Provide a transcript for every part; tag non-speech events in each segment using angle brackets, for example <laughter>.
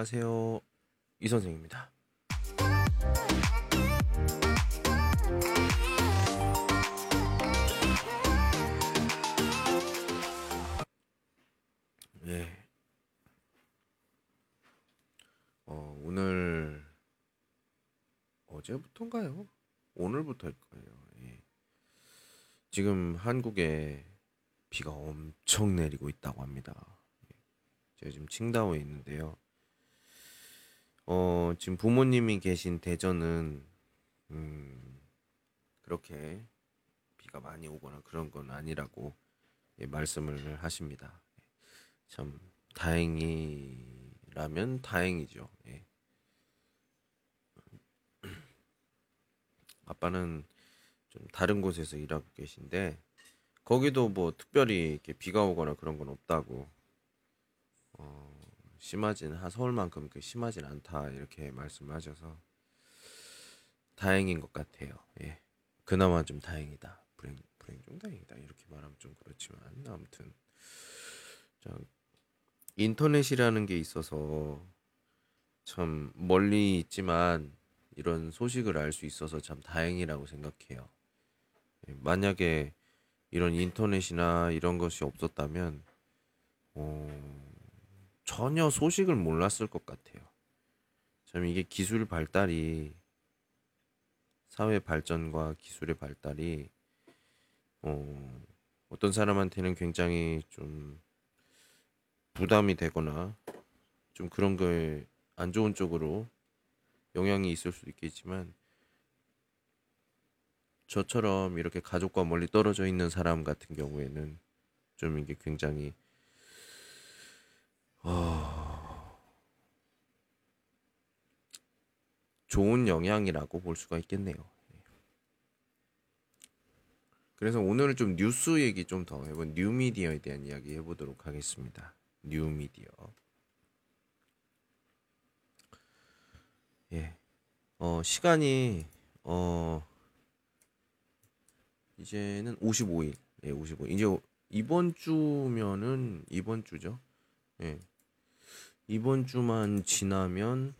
안녕하세요 이 선생입니다. 예. 어, 오늘 어제부터인가요? 오늘부터일 거예요. 예. 지금 한국에 비가 엄청 내리고 있다고 합니다. 예. 제가 지금 칭다오에 있는데요. 어, 지금 부모님이 계신 대전은 음, 그렇게 비가 많이 오거나 그런 건 아니라고 예, 말씀을 하십니다. 참 다행이라면 다행이죠. 예. <clears throat> 아빠는 좀 다른 곳에서 일하고 계신데 거기도 뭐 특별히 이렇게 비가 오거나 그런 건 없다고 어, 심하진 한 서울만큼 그 심하진 않다 이렇게 말씀하셔서 다행인 것 같아요. 예. 그나마 좀 다행이다. 불행 불행 중 다행이다 이렇게 말하면 좀 그렇지만 아무튼 자, 인터넷이라는 게 있어서 참 멀리 있지만 이런 소식을 알 수 있어서 참 다행이라고 생각해요. 예, 만약에 이런 인터넷이나 이런 것이 없었다면 어, 전혀 소식을 몰랐을 것 같아요. 참 이게 기술 발달이 사회 발전과 기술의 발달이 어, 어떤 사람한테는 굉장히 좀 부담이 되거나 좀 그런 거에 안 좋은 쪽으로 영향이 있을 수도 있겠지만 저처럼 이렇게 가족과 멀리 떨어져 있는 사람 같은 경우에는 좀 이게 굉장히 어... 좋은 영향이라고 볼 수가 있겠네요. 그래서 오늘은 좀 뉴스 얘기 좀 더 해본 뉴미디어에 대한 이야기 해보도록 하겠습니다. 뉴미디어. 예. 어, 시간이, 어, 이제는 55일. 예, 55일. 이제 이번 주면은, 이번 주죠. 예. 이번 주만 지나면,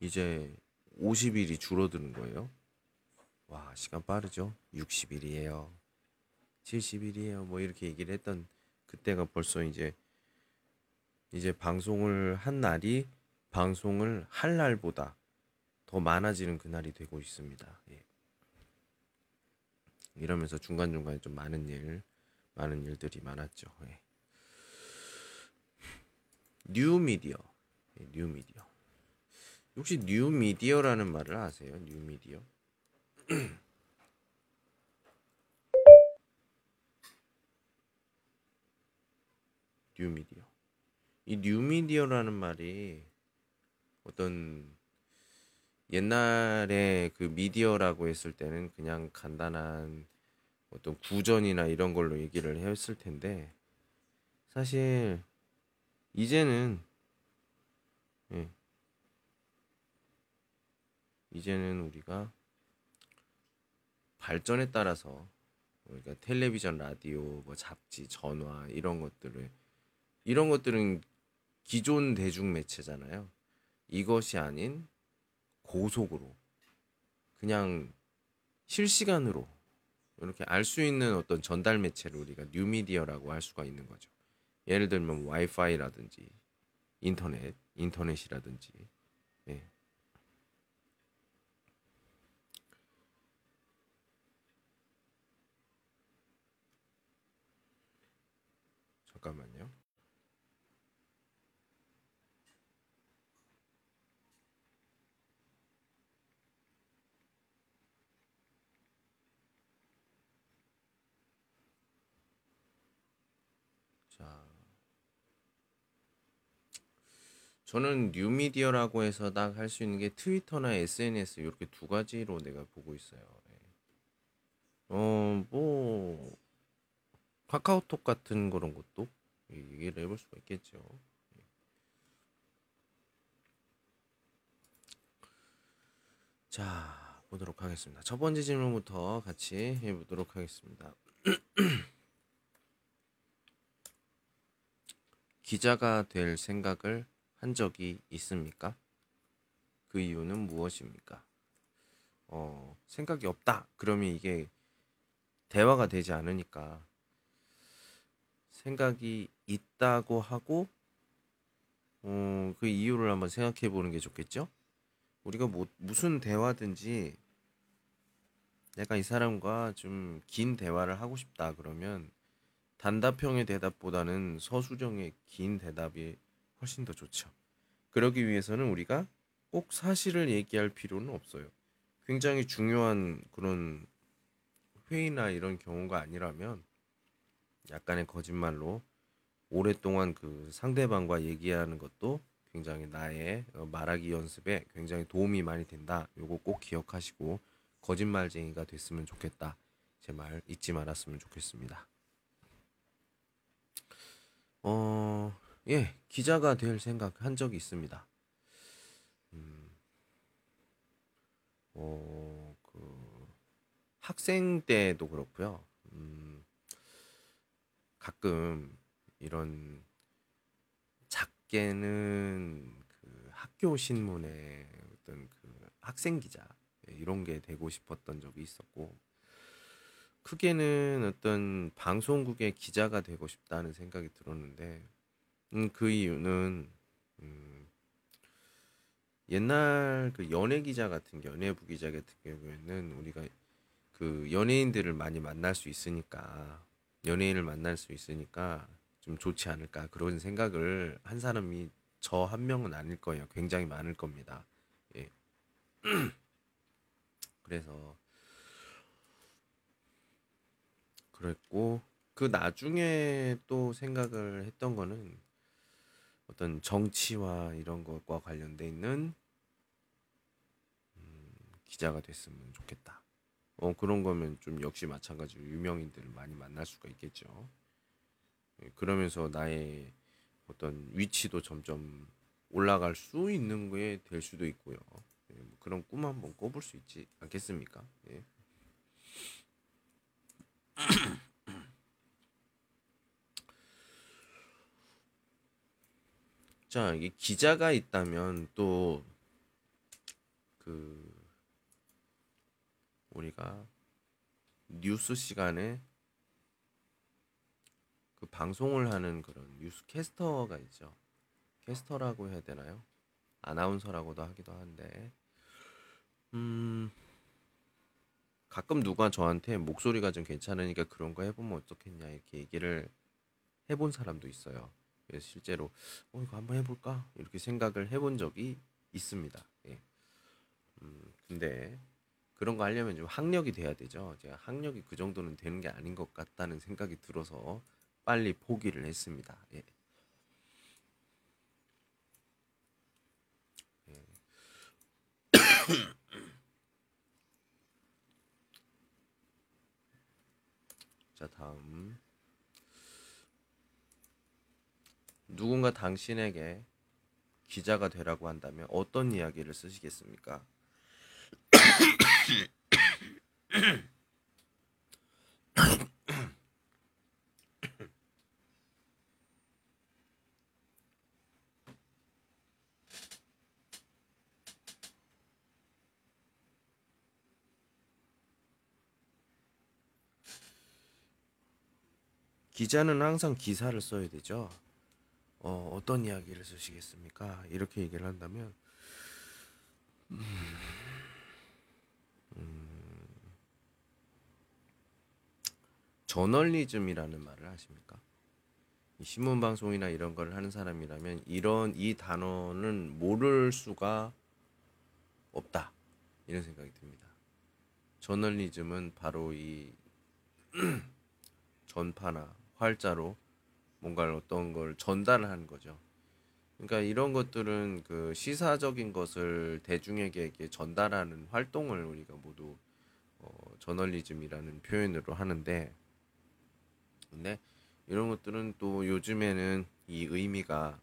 이제 50일이 줄어드는 거예요. 와, 시간 빠르죠? 60일이에요. 70일이에요. 뭐 이렇게 얘기를 했던 그때가 벌써 이제 이제 방송을 한 날이 방송을 할 날보다 더 많아지는 그날이 되고 있습니다. 예. 이러면서 중간중간에 좀 많은 일, 많은 일들이 많았죠. 예. 뉴미디어. 예, 뉴미디어. 혹시 뉴미디어라는 말을 아세요? 뉴미디어? 뉴미디어. <clears throat> 이 뉴미디어라는 말이 어떤 옛날에 그 미디어라고 했을 때는 그냥 간단한 어떤 구전이나 이런 걸로 얘기를 했을 텐데 사실 이제는 예, 이제는 우리가 발전에 따라서 그러니까 텔레비전, 라디오, 뭐 잡지, 전화 이런 것들을 이런 것들은 기존 대중 매체잖아요. 이것이 아닌 고속으로 그냥 실시간으로 이렇게 알 수 있는 어떤 전달 매체를 우리가 뉴미디어라고 할 수가 있는 거죠. 예를 들면 와이파이라든지 인터넷, 인터넷이라든지 예. 잠깐만요. 저는 뉴미디어라고 해서 딱 할 수 있는 게 트위터나 SNS 이렇게 두 가지로 내가 보고 있어요. 예. 어, 뭐 카카오톡 같은 그런 것도 얘기를 해볼 수가 있겠죠. 자, 보도록 하겠습니다. 첫 번째 질문부터 같이 해보도록 하겠습니다. <clears throat> 기자가 될 생각을 한 적이 있습니까? 그 이유는 무엇입니까? 어, 생각이 없다. 그러면 이게 대화가 되지 않으니까 생각이 있다고 하고 어, 그 이유를 한번 생각해 보는 게 좋겠죠? 우리가 뭐, 무슨 대화든지 내가 이 사람과 좀 긴 대화를 하고 싶다 그러면 단답형의 대답보다는 서술형의 긴 대답이 훨씬 더 좋죠. 그러기 위해서는 우리가 꼭 사실을 얘기할 필요는 없어요. 굉장히 중요한 그런 회의나 이런 경우가 아니라면 약간의 거짓말로 오랫동안 그 상대방과 얘기하는 것도 굉장히 나의 어, 말하기 연습에 굉장히 도움이 많이 된다. 요거 꼭 기억하시고 거짓말쟁이가 됐으면 좋겠다. 제 말 잊지 말았으면 좋겠습니다. 어, 예, 기자가 될 생각 한 적이 있습니다. 음, 어, 그, 학생 때도 그렇고요. 음, 가끔 이런 작게는 그 학교 신문의 어떤 그 학생 기자 예, 이런 게 되고 싶었던 적이 있었고 크게는 어떤 방송국의 기자가 되고 싶다는 생각이 들었는데 음, 그 이유는 음, 옛날 그 연예 기자 같은 연예부 기자 같은 경우에는 우리가 그 연예인들을 많이 만날 수 있으니까 연예인을 만날 수 있으니까 좀 좋지 않을까 그런 생각을 한 사람이 저 한 명은 아닐 거예요. 굉장히 많을 겁니다. 예. <clears throat> 그래서 그랬고 그 나중에 또 생각을 했던 거는 어떤 정치와 이런 것과 관련돼 있는 음, 기자가 됐으면 좋겠다. 어 그런 거면 좀 역시 마찬가지로 유명인들을 많이 만날 수가 있겠죠. 예, 그러면서 나의 어떤 위치도 점점 올라갈 수 있는 게 될 수도 있고요. 예, 뭐 그런 꿈 한번 꿔볼 수 있지 않겠습니까? 예. <clears throat> 자, 이게 기자가 있다면 또 그 우리가 뉴스 시간에 그 방송을 하는 그런 뉴스 캐스터가 있죠. 캐스터라고 해야 되나요? 아나운서라고도 하기도 한데, 음, 가끔 누가 저한테 목소리가 좀 괜찮으니까 그런 거 해보면 어떻겠냐 이렇게 얘기를 해본 사람도 있어요. 그래서 실제로 어 이거 한번 해볼까 이렇게 생각을 해본 적이 있습니다. 예. 음, 근데 그런 거 하려면 좀 학력이 돼야 되죠. 제가 학력이 그 정도는 되는 게 아닌 것 같다는 생각이 들어서 빨리 포기를 했습니다. 예. 예. <coughs> 자, 다음. 누군가 당신에게 기자가 되라고 한다면 어떤 이야기를 쓰시겠습니까? 기자는 항상 기사를 써야 되죠. 어, 어떤 이야기를 쓰시겠습니까? 이렇게 얘기를 한다면, 음, 음, 저널리즘이라는 말을 하십니까? 이 신문 방송이나 이런 걸 하는 사람이라면 이런 이 단어는 모를 수가 없다 이런 생각이 듭니다. 저널리즘은 바로 이 <clears throat> 전파나 활자로 뭔가를 어떤 걸 전달하는 거죠. 그러니까 이런 것들은 그 시사적인 것을 대중에게 전달하는 활동을 우리가 모두 어, 저널리즘이라는 표현으로 하는데, 근데 이런 것들은 또 요즘에는 이 의미가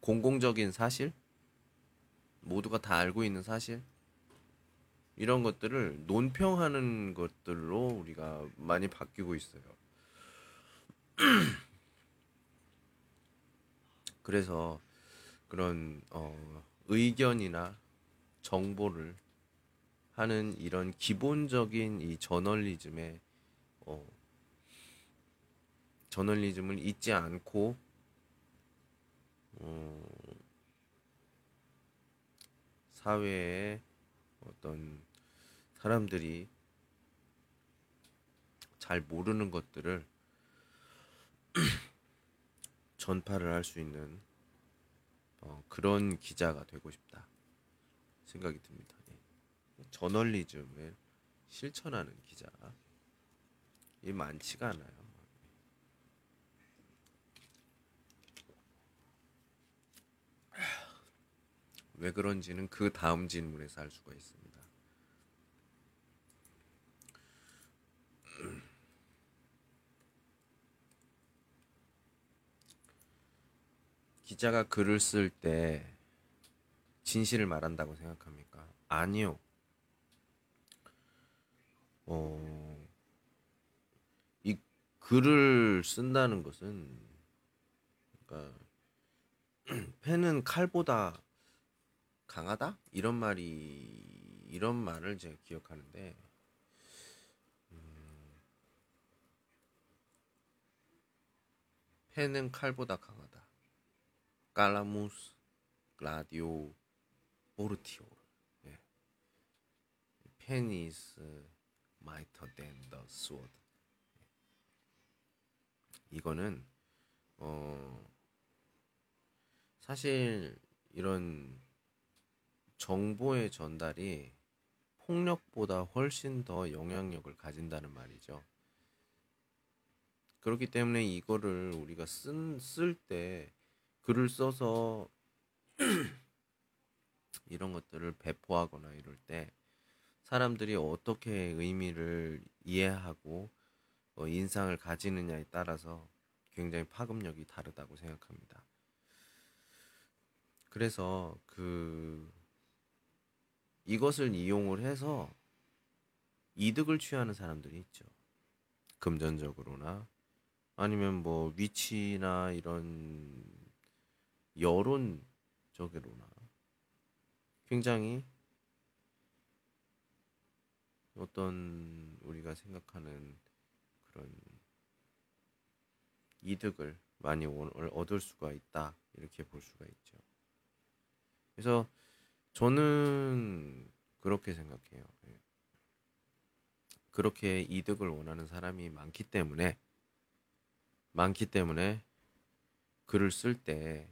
공공적인 사실, 모두가 다 알고 있는 사실, 이런 것들을 논평하는 것들로 우리가 많이 바뀌고 있어요. <clears throat> 그래서 그런 어, 의견이나 정보를 하는 이런 기본적인 이 저널리즘의 어, 저널리즘을 잊지 않고 어, 사회에 어떤 사람들이 잘 모르는 것들을 <clears throat> 전파를 할 수 있는 어, 그런 기자가 되고 싶다 생각이 듭니다. 예. 저널리즘을 실천하는 기자 이 많지가 않아요. 왜 그런지는 그 다음 질문에서 알 수가 있습니다. 기자가 글을 쓸 때 진실을 말한다고 생각합니까? 아니요. 어, 이 글을 쓴다는 것은 그러니까 <clears throat> 펜은 칼보다 강하다? 이런 말이 이런 말을 제가 기억하는데 음, 펜은 칼보다 강하다. 깔라무스, 라디오, 오르티오. 예. mightier than the sword. 이거는 어 사실 이런 정보의 전달이 폭력보다 훨씬 더 영향력을 가진다는 말이죠. 그렇기 때문에 이거를 우리가 쓸때 글을 써서 <clears throat> 이런 것들을 배포하거나 이럴 때 사람들이 어떻게 의미를 이해하고 어, 인상을 가지느냐에 따라서 굉장히 파급력이 다르다고 생각합니다. 그래서 그 이것을 이용을 해서 이득을 취하는 사람들이 있죠. 금전적으로나 아니면 뭐 위치나 이런 여론적으로나 굉장히 어떤 우리가 생각하는 그런 이득을 많이 얻을 수가 있다 이렇게 볼 수가 있죠. 그래서 저는 그렇게 생각해요. 예. 그렇게 이득을 원하는 사람이 많기 때문에 많기 때문에 글을 쓸 때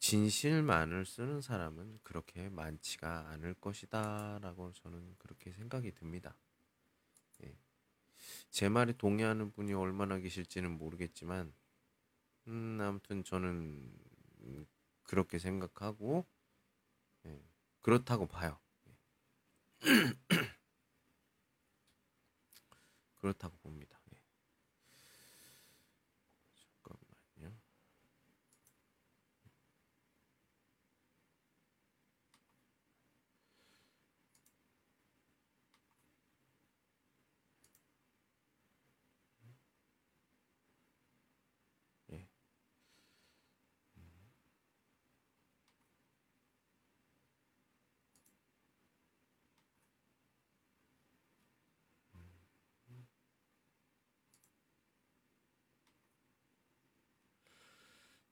진실만을 쓰는 사람은 그렇게 많지가 않을 것이다라고 저는 그렇게 생각이 듭니다. 예. 제 말에 동의하는 분이 얼마나 계실지는 모르겠지만 음, 아무튼 저는 그렇게 생각하고 예, 그렇다고 봐요. 예. <clears throat> 그렇다고 봅니다. 예. 잠깐만요.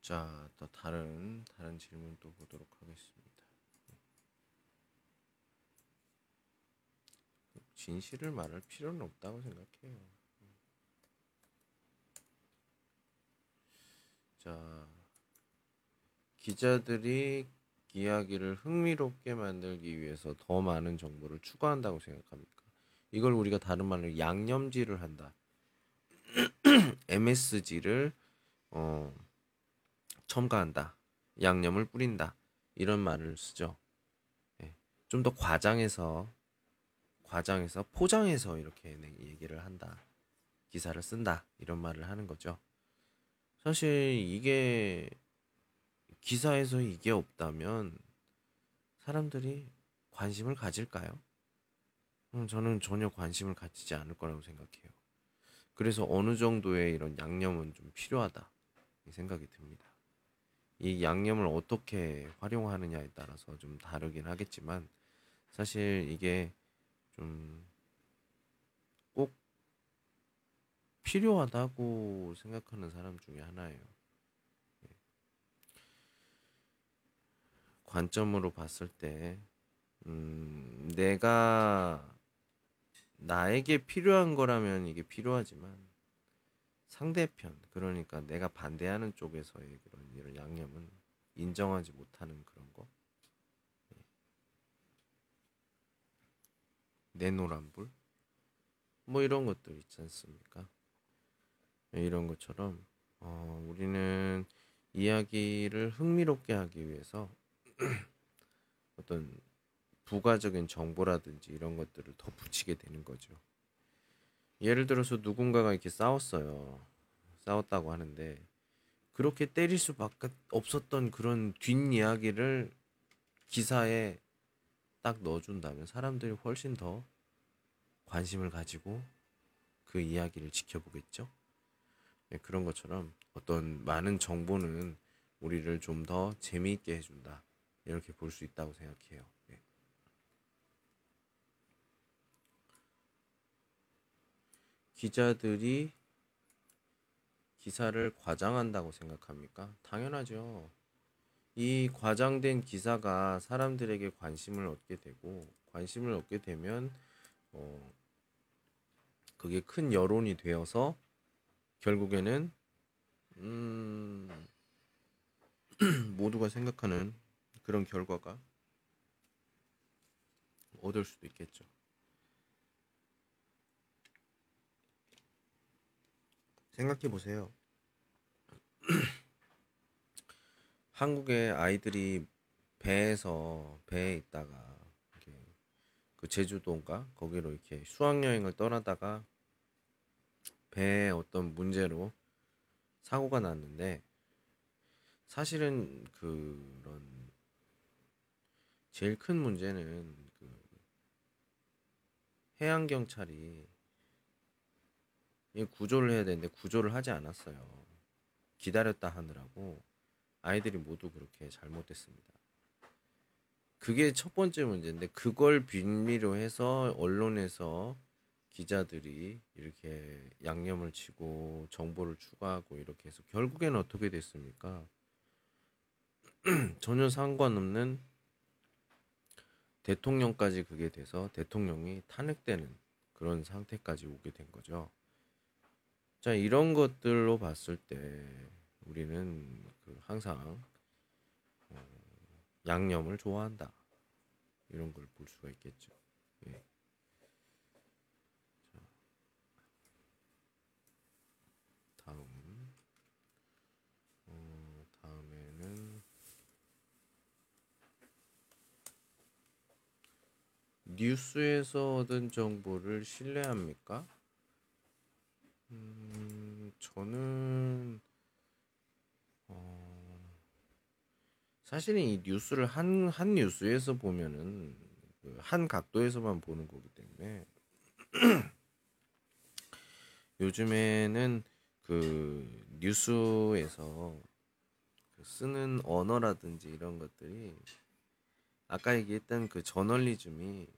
자, 또 다른 다른 질문 또 보도록 하겠습니다. 진실을 말할 필요는 없다고 생각해요. 자, 기자들이 이야기를 흥미롭게 만들기 위해서 더 많은 정보를 추가한다고 생각합니까? 이걸 우리가 다른 말로 양념질을 한다. <clears throat> MSG를 어 첨가한다. 양념을 뿌린다. 이런 말을 쓰죠. 예. 좀더 과장해서 과장해서 포장해서 이렇게 얘기를 한다. 기사를 쓴다. 이런 말을 하는 거죠. 사실 이게 기사에서 이게 없다면 사람들이 관심을 가질까요? 음, 저는 전혀 관심을 가지지 않을 거라고 생각해요. 그래서 어느 정도의 이런 양념은 좀 필요하다. 생각이 듭니다. 이 양념을 어떻게 활용하느냐에 따라서 좀 다르긴 하겠지만 사실 이게 좀 꼭 필요하다고 생각하는 사람 중에 하나예요. 예. 관점으로 봤을 때, 음, 내가 나에게 필요한 거라면 이게 필요하지만 상대편, 그러니까 내가 반대하는 쪽에서의 그런 이런 양념은 인정하지 못하는 그런 거. 예. 내노란불 뭐 이런 것들 있지 않습니까? 예, 이런 것처럼 어, 우리는 이야기를 흥미롭게 하기 위해서 <clears throat> 어떤 부가적인 정보라든지 이런 것들을 더 붙이게 되는 거죠. 예를 들어서 누군가가 이렇게 싸웠어요. 싸웠다고 하는데 그렇게 때릴 수밖에 없었던 그런 뒷이야기를 기사에 딱 넣어준다면 사람들이 훨씬 더 관심을 가지고 그 이야기를 지켜보겠죠. 네, 그런 것처럼 어떤 많은 정보는 우리를 좀 더 재미있게 해준다. 이렇게 볼 수 있다고 생각해요. 네. 기자들이 기사를 과장한다고 생각합니까? 당연하죠. 이 과장된 기사가 사람들에게 관심을 얻게 되고 관심을 얻게 되면 어, 그게 큰 여론이 되어서 결국에는 음, <clears throat> 모두가 생각하는 그런 결과가 얻을 수도 있겠죠. 생각해 보세요. 한국의 아이들이 배에서 배에 있다가 그 제주도인가 거기로 이렇게 수학여행을 떠나다가 배에 어떤 문제로 사고가 났는데 사실은 그런 제일 큰 문제는 그 해양 경찰이 구조를 해야 되는데 구조를 하지 않았어요. 기다렸다 하느라고 아이들이 모두 그렇게 잘못됐습니다. 그게 첫 번째 문제인데 그걸 빌미로 해서 언론에서 기자들이 이렇게 양념을 치고 정보를 추가하고 이렇게 해서 결국에는 어떻게 됐습니까? <clears throat> 전혀 상관없는 대통령까지 그게 돼서 대통령이 탄핵되는 그런 상태까지 오게 된 거죠. 자, 이런 것들로 봤을 때 우리는 그 항상 양념을 좋아한다. 이런 걸 볼 수가 있겠죠. 예. 자, 다음, 어, 다음에는 뉴스에서 얻은 정보를 신뢰합니까? 음, 저는 사실은 이 뉴스를 한, 한 뉴스에서 보면은 그한 각도에서만 보는 거기 때문에 <clears throat> 요즘에는 그 뉴스에서 그 쓰는 언어라든지 이런 것들이 아까 얘기했던 그 저널리즘이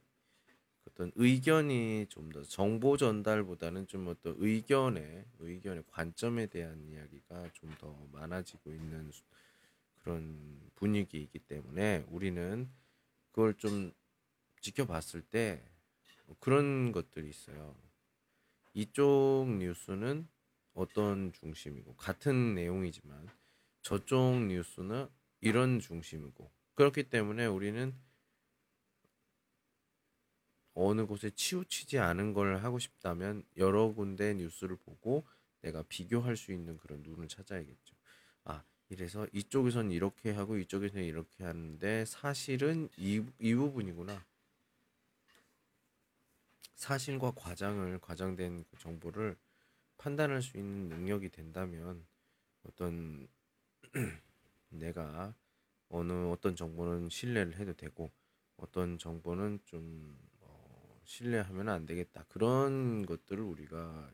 어떤 의견이 좀 더 정보 전달보다는 좀 어떤 의견의 의견의 관점에 대한 이야기가 좀 더 많아지고 있는 그런 분위기이기 때문에 우리는 그걸 좀 지켜봤을 때 그런 것들이 있어요. 이쪽 뉴스는 어떤 중심이고 같은 내용이지만 저쪽 뉴스는 이런 중심이고 그렇기 때문에 우리는 어느 곳에 치우치지 않은 걸 하고 싶다면 여러 군데 뉴스를 보고 내가 비교할 수 있는 그런 눈을 찾아야겠죠. 아, 이래서 이쪽에서는 이렇게 하고 이쪽에서는 이렇게 하는데 사실은 이, 이 부분이구나. 사실과 과장을 과장된 그 정보를 판단할 수 있는 능력이 된다면 어떤 <clears throat> 내가 어느 어떤 정보는 신뢰를 해도 되고 어떤 정보는 좀 어, 신뢰하면 안 되겠다 그런 것들을 우리가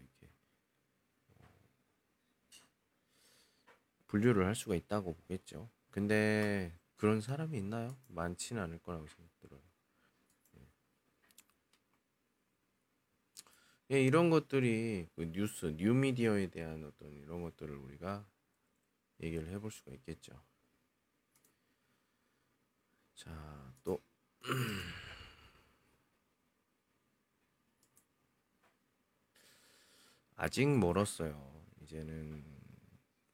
분류를 할 수가 있다고 보겠죠. 근데 그런 사람이 있나요? 많지는 않을 거라고 생각 들어요. 예, 이런 것들이 그 뉴스, 뉴미디어에 대한 어떤 이런 것들을 우리가 얘기를 해볼 수가 있겠죠. 자, 또 <clears throat> 아직 멀었어요. 이제는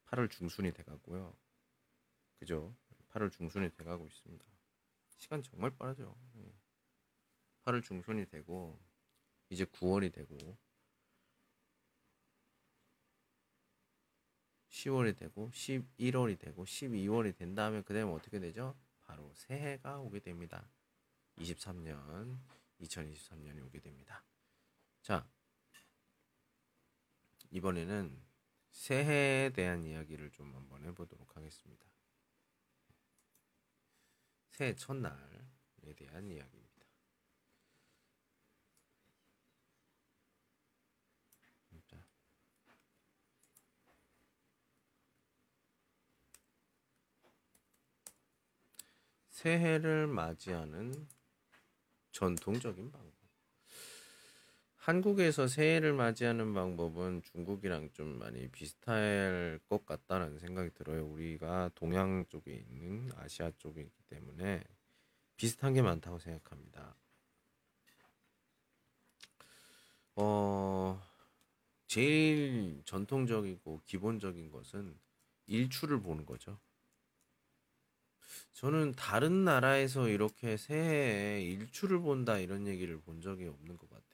8월 중순이 돼가고요. 그죠? 8월 중순이 돼가고 있습니다. 시간 정말 빠르죠. 8월 중순이 되고 이제 9월이 되고 10월이 되고 11월이 되고 12월이 된 다음에 그 다음에 어떻게 되죠? 바로 새해가 오게 됩니다. 23년 2023년이 오게 됩니다. 자, 이번에는 새해에 대한 이야기를 좀 한번 해보도록 하겠습니다. 새해 첫날에 대한 이야기입니다. 자. 새해를 맞이하는 전통적인 방법. 한국에서 새해를 맞이하는 방법은 중국이랑 좀 많이 비슷할 것 같다는 생각이 들어요. 우리가 동양 쪽에 있는 아시아 쪽에 있기 때문에 비슷한 게 많다고 생각합니다. 어, 제일 전통적이고 기본적인 것은 일출을 보는 거죠. 저는 다른 나라에서 이렇게 새해에 일출을 본다 이런 얘기를 본 적이 없는 것 같아요.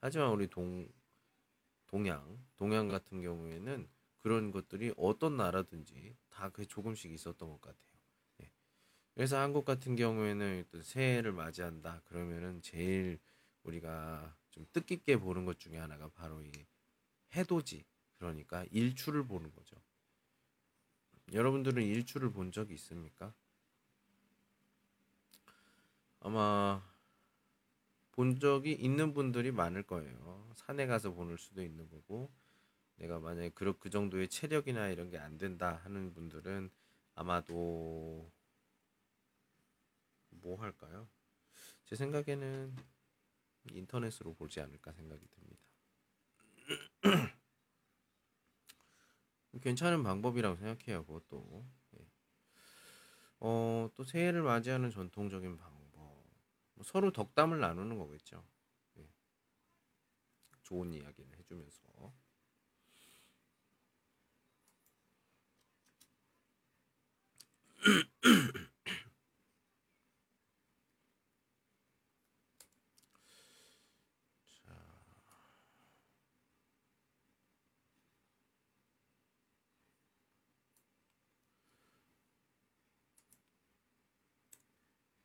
하지만 우리 동 동양 동양 같은 경우에는 그런 것들이 어떤 나라든지 다 그 조금씩 있었던 것 같아요. 예. 그래서 한국 같은 경우에는 또 새해를 맞이한다 그러면은 제일 우리가 좀 뜻깊게 보는 것 중에 하나가 바로 이 해돋이 그러니까 일출을 보는 거죠. 여러분들은 일출을 본 적이 있습니까? 아마 본 적이 있는 분들이 많을 거예요. 산에 가서 보는 수도 있는 거고, 내가 만약에 그, 그 정도의 체력이나 이런 게 안 된다 하는 분들은 아마도 뭐 할까요? 제 생각에는 인터넷으로 보지 않을까 생각이 듭니다. <clears throat> 괜찮은 방법이라고 생각해요. 그것도. 예. 어, 또 새해를 맞이하는 전통적인 방법. 뭐 서로 덕담을 나누는 거겠죠. 예. 좋은 이야기를 해주면서. <clears throat>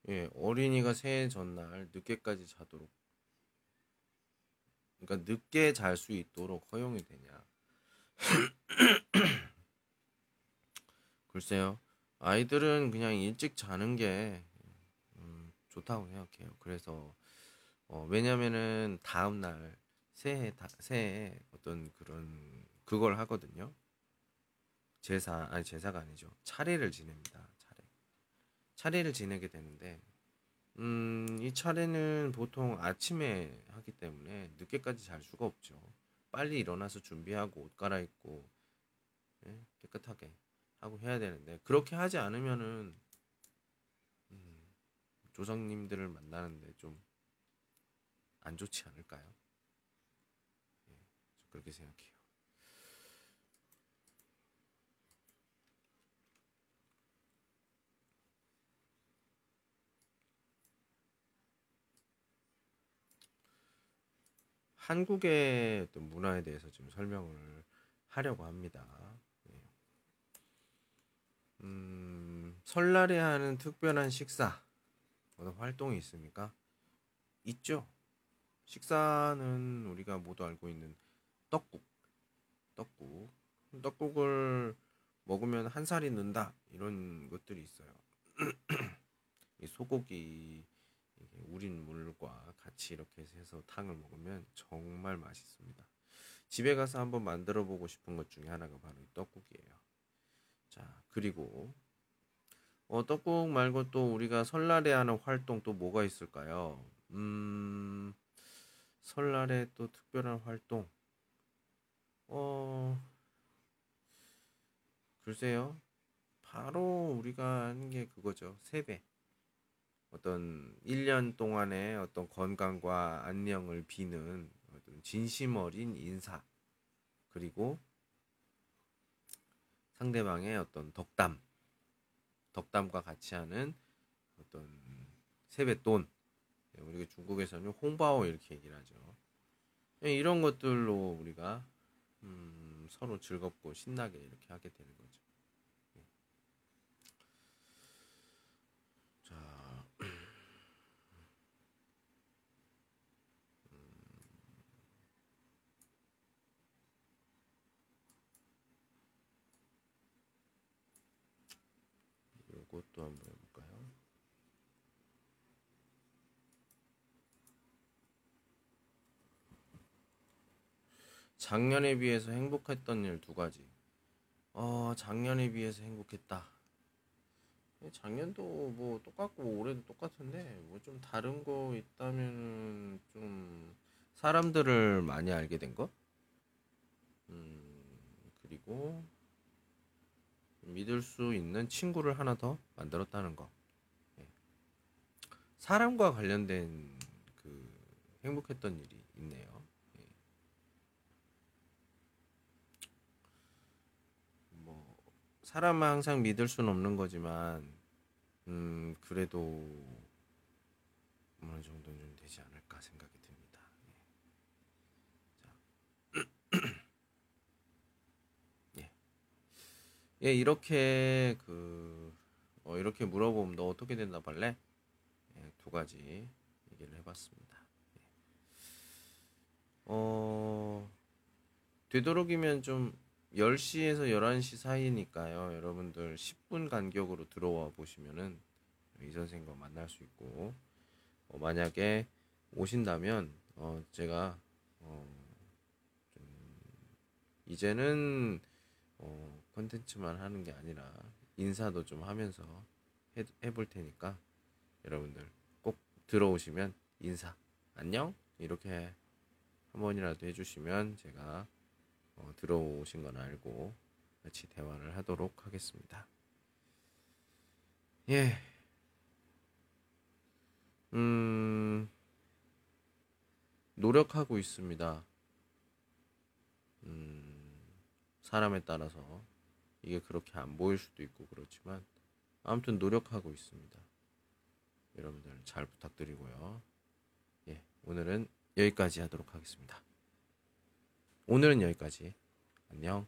예, 어린이가 새해 전날 늦게까지 자도록 그러니까 늦게 잘 수 있도록 허용이 되냐? <coughs> 글쎄요. 아이들은 그냥 일찍 자는 게 음, 좋다고 생각해요. 그래서 어, 왜냐면은 다음 날 새해 다, 새해 어떤 그런 그걸 하거든요. 제사 아니 제사가 아니죠. 차례를 지냅니다. 차례를 지내게 되는데 음, 이 차례는 보통 아침에 하기 때문에 늦게까지 잘 수가 없죠. 빨리 일어나서 준비하고 옷 갈아입고 예? 깨끗하게 하고 해야 되는데 그렇게 하지 않으면은 음, 조상님들을 만나는데 좀 안 좋지 않을까요? 예, 그렇게 생각해요. 한국의 어떤 문화에 대해서 좀 설명을 하려고 합니다. 예. 음, 설날에 하는 특별한 식사, 어떤 활동이 있습니까? 있죠. 식사는 우리가 모두 알고 있는 떡국, 떡국, 떡국을 먹으면 한 살이 는다 이런 것들이 있어요. <clears throat> 이 소고기 우린 물과 같이 이렇게 해서 탕을 먹으면 정말 맛있습니다. 집에 가서 한번 만들어 보고 싶은 것 중에 하나가 바로 이 떡국이에요. 자, 그리고 어, 떡국 말고 또 우리가 설날에 하는 활동 또 뭐가 있을까요? 음, 설날에 또 특별한 활동. 어, 글쎄요. 바로 우리가 하는 게 그거죠. 세배. 어떤 1년 동안의 어떤 건강과 안녕을 비는 어떤 진심 어린 인사. 그리고 상대방의 어떤 덕담. 덕담과 같이 하는 어떤 세뱃돈. 예, 우리가 중국에서는 홍바오 이렇게 얘기를 하죠. 예, 이런 것들로 우리가 음, 서로 즐겁고 신나게 이렇게 하게 되는 거죠. 예. 자, 요것도 한번 해볼까요? 작년에 비해서 행복했던 일 두 가지. 어, 작년에 비해서 행복했다. 작년도 뭐 똑같고 올해도 똑같은데 뭐 좀 다른 거 있다면 좀 사람들을 많이 알게 된 거? 음, 그리고 믿을 수 있는 친구를 하나 더 만들었다는 거. 예. 사람과 관련된 그 행복했던 일이 있네요. 예. 뭐 사람은 항상 믿을 수는 없는 거지만 음 그래도 어느 정도는 좀 되지 않을까 생각이 듭니다. 예. 자. 예. 예, 이렇게 그 어, 이렇게 물어보면 너 어떻게 발래? 예, 두 가지 얘기를 해봤습니다. 예. 어 되도록이면 좀 10시에서 11시 사이니까요. 여러분들 10분 간격으로 들어와 보시면은 이 선생님과 만날 수 있고 어, 만약에 오신다면 어, 제가 어, 좀 이제는 어, 컨텐츠만 하는 게 아니라 인사도 좀 하면서 해, 해볼 테니까 여러분들 꼭 들어오시면 인사 안녕 이렇게 한 번이라도 해주시면 제가 어, 들어오신 건 알고 같이 대화를 하도록 하겠습니다. 예. 음, 노력하고 있습니다. 음, 사람에 따라서 이게 그렇게 안 보일 수도 있고 그렇지만 아무튼 노력하고 있습니다. 여러분들 잘 부탁드리고요. 예, 오늘은 여기까지 하도록 하겠습니다. 오늘은 여기까지. 안녕.